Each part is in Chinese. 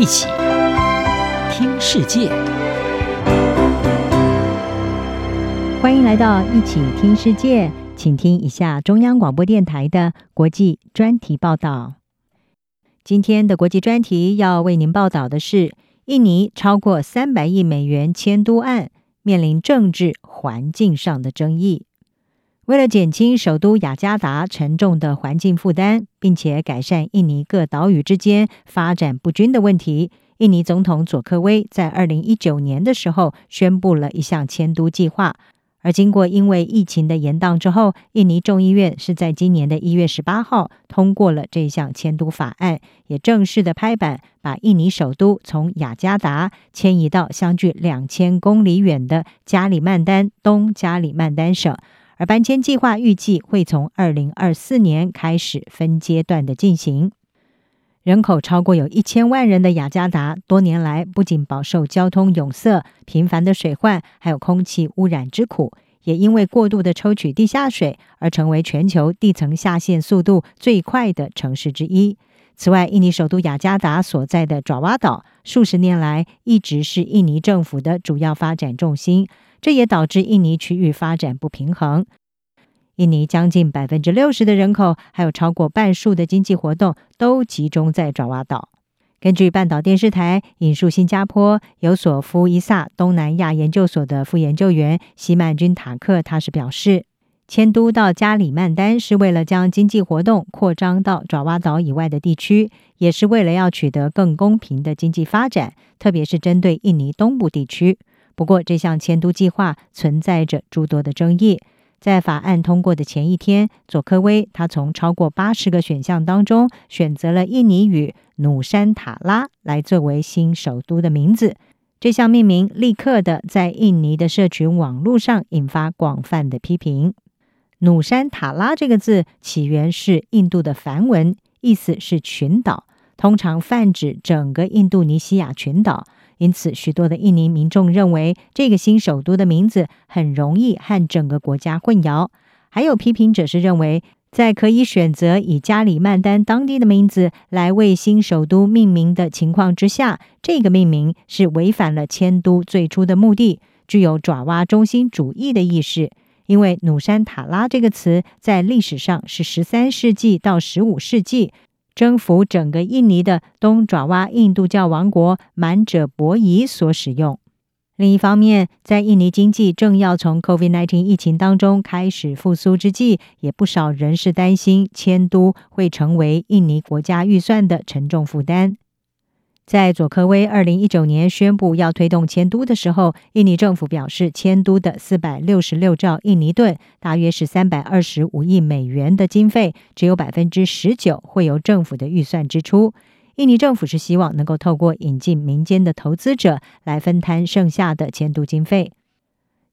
一起听世界，欢迎来到一起听世界，请听一下中央广播电台的国际专题报道。今天的国际专题要为您报道的是，印尼超过三百亿美元迁都案面临政治环境上的争议。为了减轻首都雅加达沉重的环境负担，并且改善印尼各岛屿之间发展不均的问题，印尼总统佐科威在二零一九年的时候宣布了一项迁都计划。而经过因为疫情的延宕之后，印尼众议院是在今年的一月十八号通过了这项迁都法案，也正式的拍板，把印尼首都从雅加达迁移到相距两千公里远的加里曼丹东加里曼丹省。而搬迁计划预计会从二零二四年开始分阶段的进行。人口超过有一千万人的雅加达，多年来不仅饱受交通堵塞、频繁的水患，还有空气污染之苦，也因为过度的抽取地下水而成为全球地层下陷速度最快的城市之一。此外，印尼首都雅加达所在的爪哇岛，数十年来一直是印尼政府的主要发展重心。这也导致印尼区域发展不平衡。印尼将近百分之六十的人口，还有超过半数的经济活动，都集中在爪哇岛。根据半岛电视台引述新加坡有索夫伊萨东南亚研究所的副研究员西曼君塔克，他是表示，迁都到加里曼丹是为了将经济活动扩张到爪哇岛以外的地区，也是为了要取得更公平的经济发展，特别是针对印尼东部地区。不过，这项迁都计划存在着诸多的争议。在法案通过的前一天，佐科威他从超过八十个选项当中选择了印尼语“努山塔拉”来作为新首都的名字。这项命名立刻的在印尼的社群网络上引发广泛的批评。“努山塔拉”这个字起源是印度的梵文，意思是群岛，通常泛指整个印度尼西亚群岛。因此，许多的印尼民众认为这个新首都的名字很容易和整个国家混淆。还有批评者是认为，在可以选择以加里曼丹当地的名字来为新首都命名的情况之下，这个命名是违反了迁都最初的目的，具有爪哇中心主义的意识。因为努山塔拉这个词在历史上是十三世纪到十五世纪。征服整个印尼的东爪哇印度教王国满者伯夷所使用。另一方面，在印尼经济正要从 COVID-19 疫情当中开始复苏之际，也不少人士担心迁都会成为印尼国家预算的沉重负担。在佐科威二零一九年宣布要推动迁都的时候，印尼政府表示，迁都的四百六十六兆印尼盾，大约是三百二十五亿美元的经费，只有百分之十九会由政府的预算支出。印尼政府是希望能够透过引进民间的投资者来分摊剩下的迁都经费。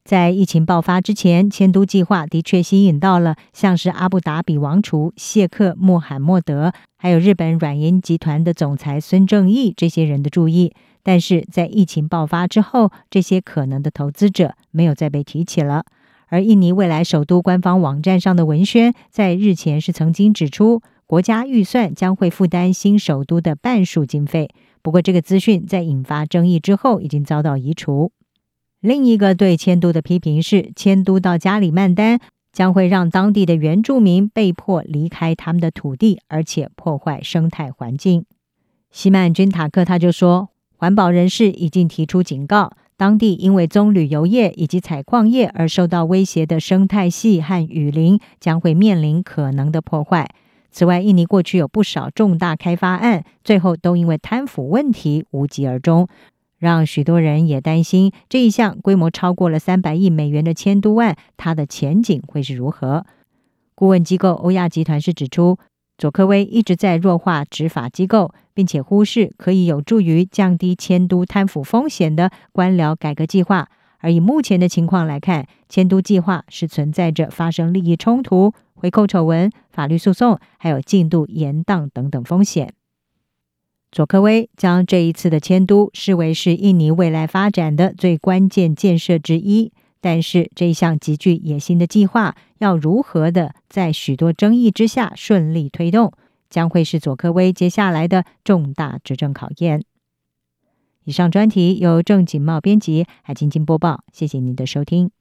在疫情爆发之前，迁都计划的确吸引到了像是阿布达比王储谢克穆罕默德，还有日本软银集团的总裁孙正义这些人的注意。但是在疫情爆发之后，这些可能的投资者没有再被提起了。而印尼未来首都官方网站上的文宣在日前是曾经指出，国家预算将会负担新首都的半数经费。不过，这个资讯在引发争议之后，已经遭到移除。另一个对迁都的批评是，迁都到加里曼丹将会让当地的原住民被迫离开他们的土地，而且破坏生态环境。西曼君塔克他就说，环保人士已经提出警告，当地因为棕榈油业以及采矿业而受到威胁的生态系和雨林将会面临可能的破坏。此外，印尼过去有不少重大开发案，最后都因为贪腐问题无疾而终。让许多人也担心这一项规模超过了三百亿美元的迁都案，它的前景会是如何？顾问机构欧亚集团是指出，佐科威一直在弱化执法机构，并且忽视可以有助于降低迁都贪腐风险的官僚改革计划。而以目前的情况来看，迁都计划是存在着发生利益冲突、回扣丑闻、法律诉讼，还有进度延宕等等风险。佐科威将这一次的迁都视为是印尼未来发展的最关键建设之一，但是这一项极具野心的计划要如何的在许多争议之下顺利推动，将会是佐科威接下来的重大执政考验。以上专题由郑锦茂编辑，海晶晶播报。谢谢您的收听。